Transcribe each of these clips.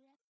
用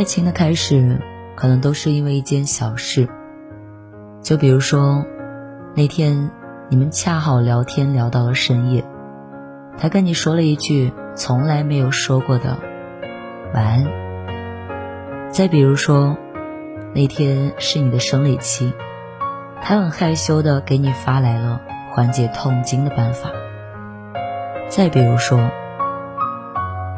爱情的开始，可能都是因为一件小事。就比如说，那天你们恰好聊天聊到了深夜，他跟你说了一句从来没有说过的晚安。再比如说，那天是你的生理期，他很害羞的给你发来了缓解痛经的办法。再比如说，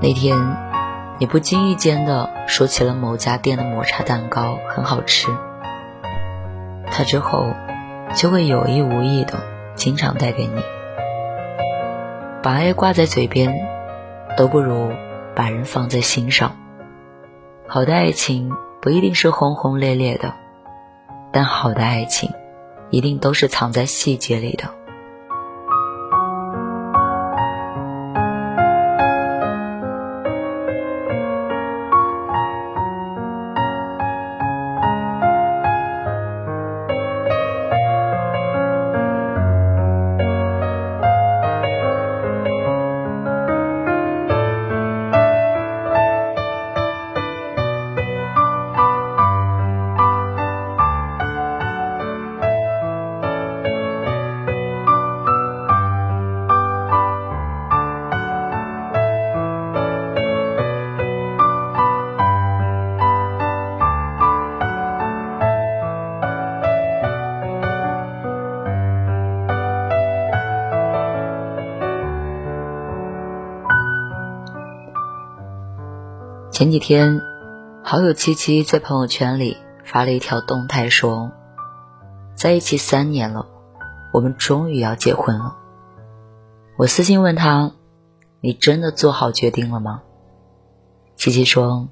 那天。你不经意间的说起了某家店的抹茶蛋糕很好吃，他之后就会有意无意的经常带给你。把爱挂在嘴边，都不如把人放在心上。好的爱情不一定是轰轰烈烈的，但好的爱情一定都是藏在细节里的。前几天，好友七七在朋友圈里发了一条动态，说：“在一起三年了，我们终于要结婚了。”我私信问他：“你真的做好决定了吗？”七七说：“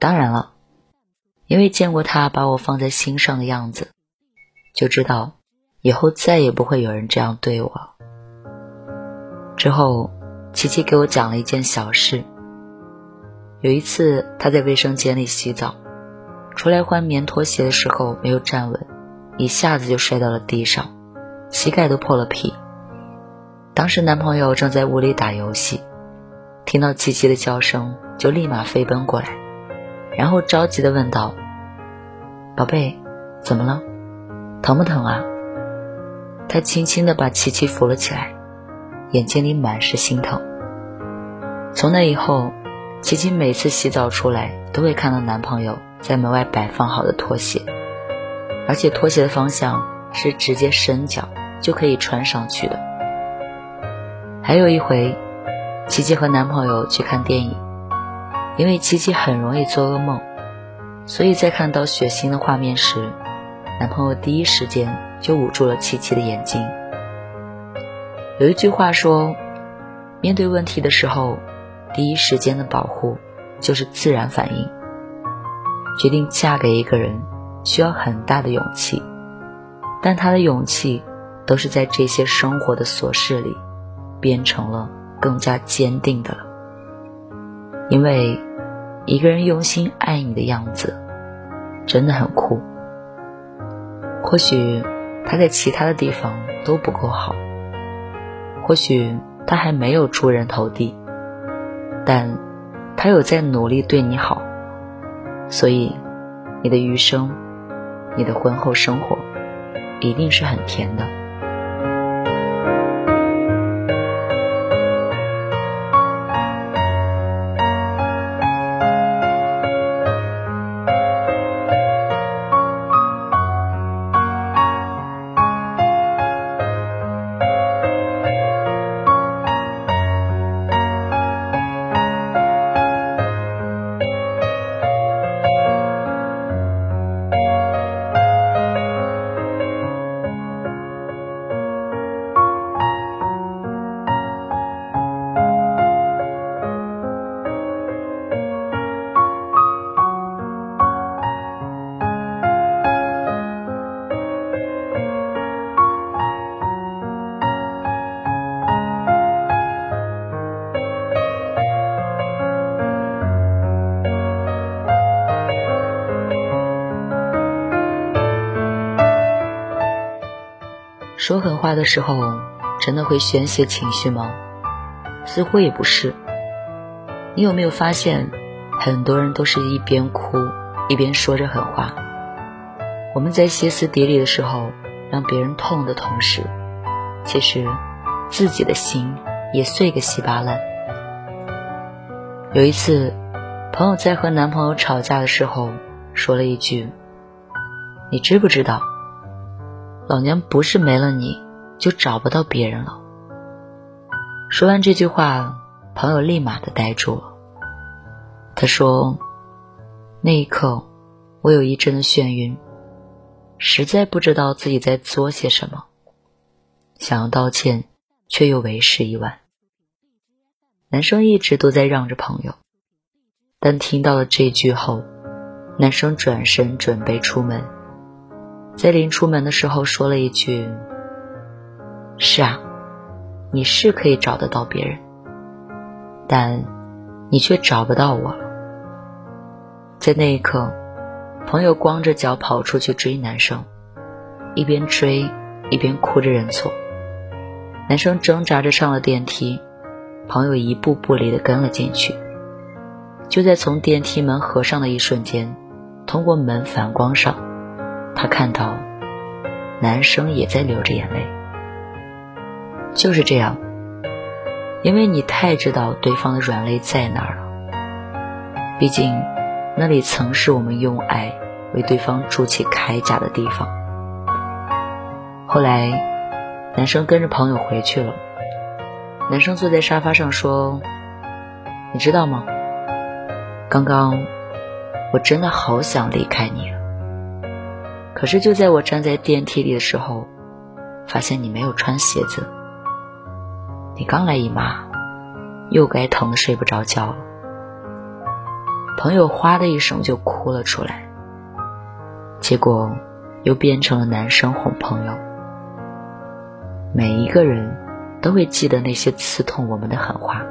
当然了，因为见过他把我放在心上的样子，就知道以后再也不会有人这样对我。”之后，七七给我讲了一件小事。有一次，他在卫生间里洗澡，出来换棉拖鞋的时候没有站稳，一下子就摔到了地上，膝盖都破了皮。当时男朋友正在屋里打游戏，听到琪琪的叫声，就立马飞奔过来，然后着急的问道：“宝贝，怎么了？疼不疼啊？”他轻轻的把琪琪扶了起来，眼睛里满是心疼。从那以后。琪琪每次洗澡出来，都会看到男朋友在门外摆放好的拖鞋，而且拖鞋的方向是直接伸脚就可以穿上去的。还有一回，琪琪和男朋友去看电影，因为琪琪很容易做噩梦，所以在看到血腥的画面时，男朋友第一时间就捂住了琪琪的眼睛。有一句话说，面对问题的时候。第一时间的保护就是自然反应。决定嫁给一个人需要很大的勇气，但他的勇气都是在这些生活的琐事里变成了更加坚定的了。因为一个人用心爱你的样子，真的很酷。或许他在其他的地方都不够好，或许他还没有出人头地，但他有在努力对你好，所以你的余生，你的婚后生活，一定是很甜的。说狠话的时候，真的会宣泄情绪吗？似乎也不是。你有没有发现，很多人都是一边哭一边说着狠话？我们在歇斯底里的时候，让别人痛的同时，其实自己的心也碎个稀巴烂。有一次，朋友在和男朋友吵架的时候，说了一句：“你知不知道？”老娘不是没了你就找不到别人了。说完这句话，朋友立马的呆住了。他说：“那一刻，我有一阵的眩晕，实在不知道自己在作些什么，想要道歉，却又为时已晚。”男生一直都在让着朋友，但听到了这句后，男生转身准备出门。在临出门的时候，说了一句：“是啊，你是可以找得到别人，但你却找不到我了。”在那一刻，朋友光着脚跑出去追男生，一边追一边哭着认错。男生挣扎着上了电梯，朋友一步不离的跟了进去。就在从电梯门合上的一瞬间，通过门反光上。他看到男生也在流着眼泪，就是这样，因为你太知道对方的软肋在哪儿了。毕竟，那里曾是我们用爱为对方筑起铠甲的地方。后来，男生跟着朋友回去了。男生坐在沙发上说：“你知道吗？刚刚我真的好想离开你。”可是就在我站在电梯里的时候，发现你没有穿鞋子。你刚来姨妈，又该疼的睡不着觉了。朋友哗的一声就哭了出来。结果又变成了男生哄朋友。每一个人都会记得那些刺痛我们的狠话，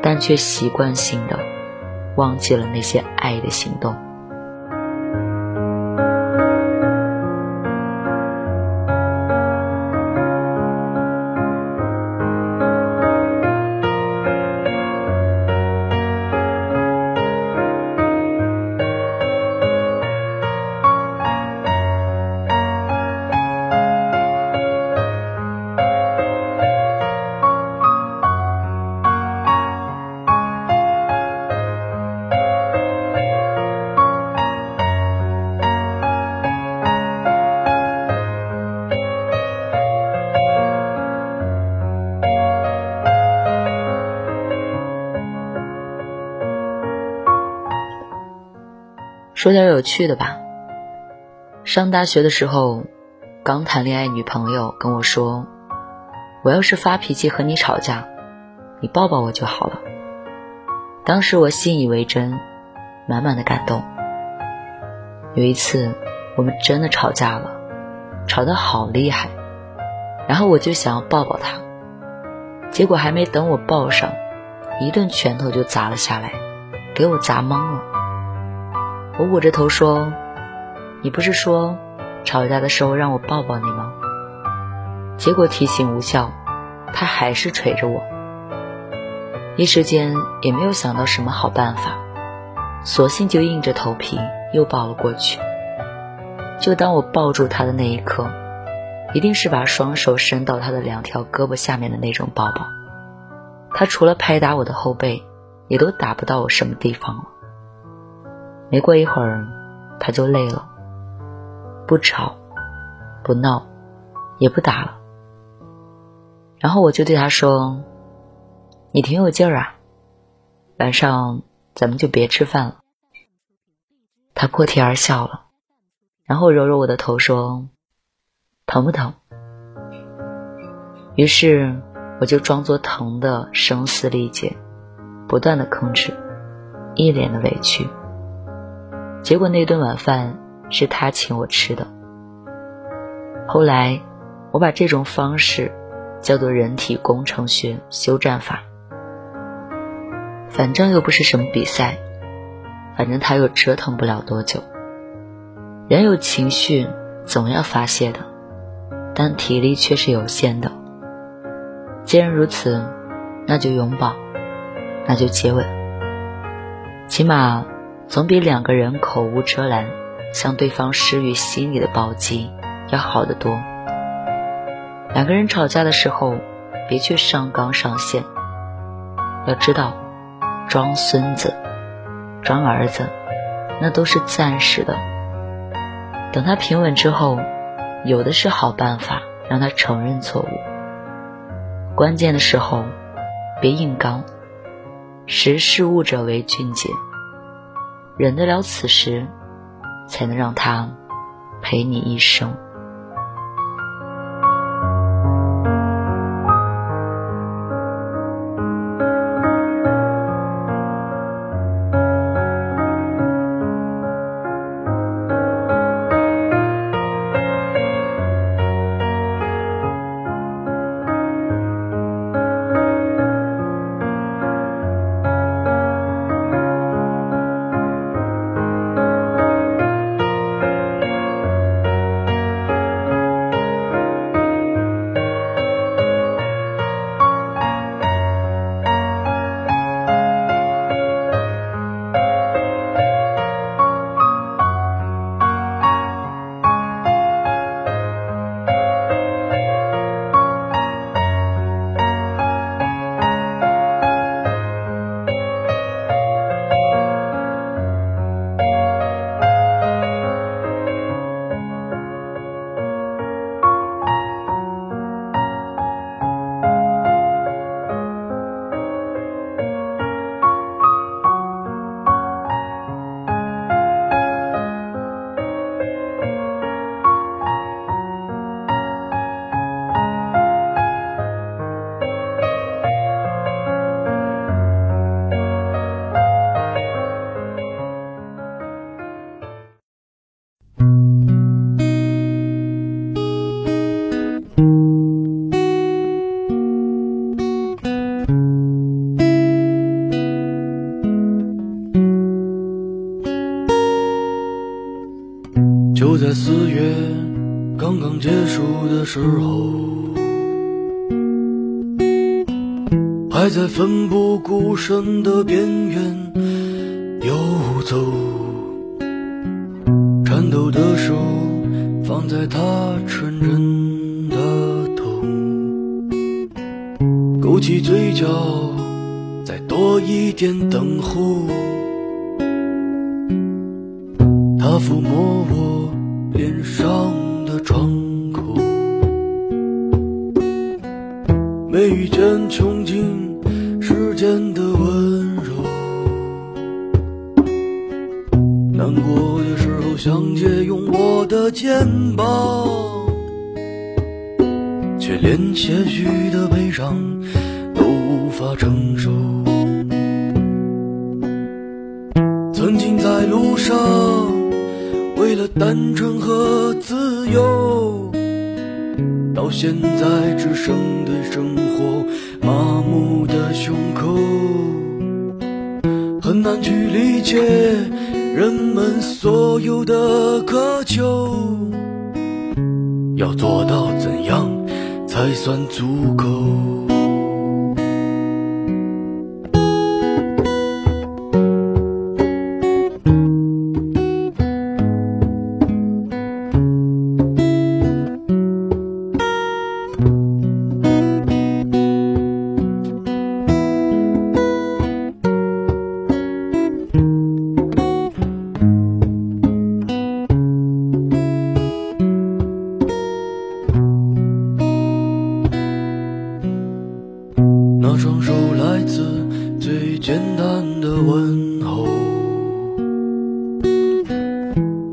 但却习惯性的忘记了那些爱的行动。说点有趣的吧。上大学的时候，刚谈恋爱，女朋友跟我说：“我要是发脾气和你吵架，你抱抱我就好了。”当时我信以为真，满满的感动。有一次，我们真的吵架了，吵得好厉害，然后我就想要抱抱她，结果还没等我抱上，一顿拳头就砸了下来，给我砸懵了。我捂着头说：“你不是说吵架的时候让我抱抱你吗？”结果提醒无效，他还是捶着我。一时间也没有想到什么好办法，索性就硬着头皮又抱了过去。就当我抱住他的那一刻，一定是把双手伸到他的两条胳膊下面的那种抱抱。他除了拍打我的后背，也都打不到我什么地方了。没过一会儿，他就累了，不吵，不闹，也不打了。然后我就对他说。你挺有劲儿啊，晚上咱们就别吃饭了。他破涕而笑了，然后揉揉我的头说：“疼不疼？”于是我就装作疼的声嘶力竭，不断的吭哧，一脸的委屈。结果那顿晚饭是他请我吃的。后来我把这种方式叫做人体工程学休战法。反正又不是什么比赛，反正他又折腾不了多久。人有情绪总要发泄的，但体力却是有限的。既然如此，那就拥抱，那就接吻，起码总比两个人口无遮拦向对方施予心理的暴击要好得多。两个人吵架的时候，别去上纲上线，要知道。装孙子，装儿子，那都是暂时的。等他平稳之后，有的是好办法让他承认错误。关键的时候，别硬刚，识时务者为俊杰。忍得了此时，才能让他陪你一生。孤身的边缘游走，颤抖的手放在他纯真的头，勾起嘴角，再多一点等候，他抚摸我。脸上的创口，没遇见穷尽间的温柔。难过的时候想借用我的肩膀，却连些许的悲伤都无法承受。曾经在路上。为了单纯和自由，到现在只剩对生活麻木的胸口，很难去理解人们所有的渴求，要做到怎样才算足够？那双手来自最简单的问候，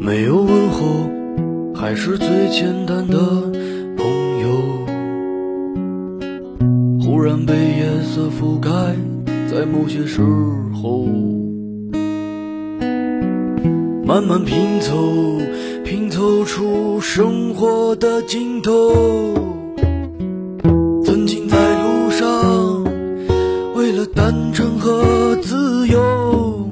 没有问候，还是最简单的朋友。忽然被夜色覆盖，在某些时候，慢慢拼凑，拼凑出生活的尽头。单纯和自由，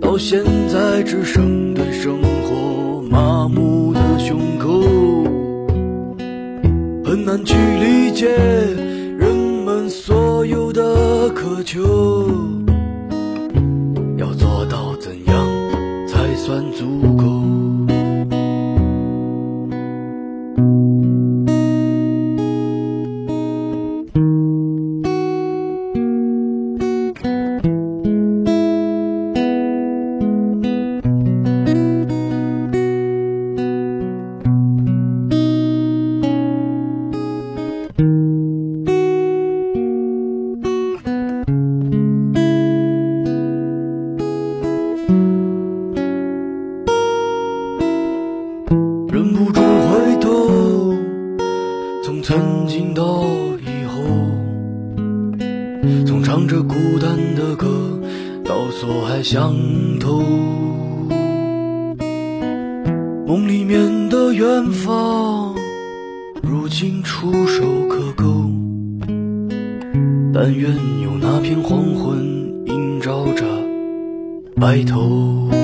到现在只剩对生活麻木的胸口，很难去理解人们所有的渴求，要做到怎样才算足够？梦里面的远方，如今触手可够。但愿有那片黄昏映照着白头。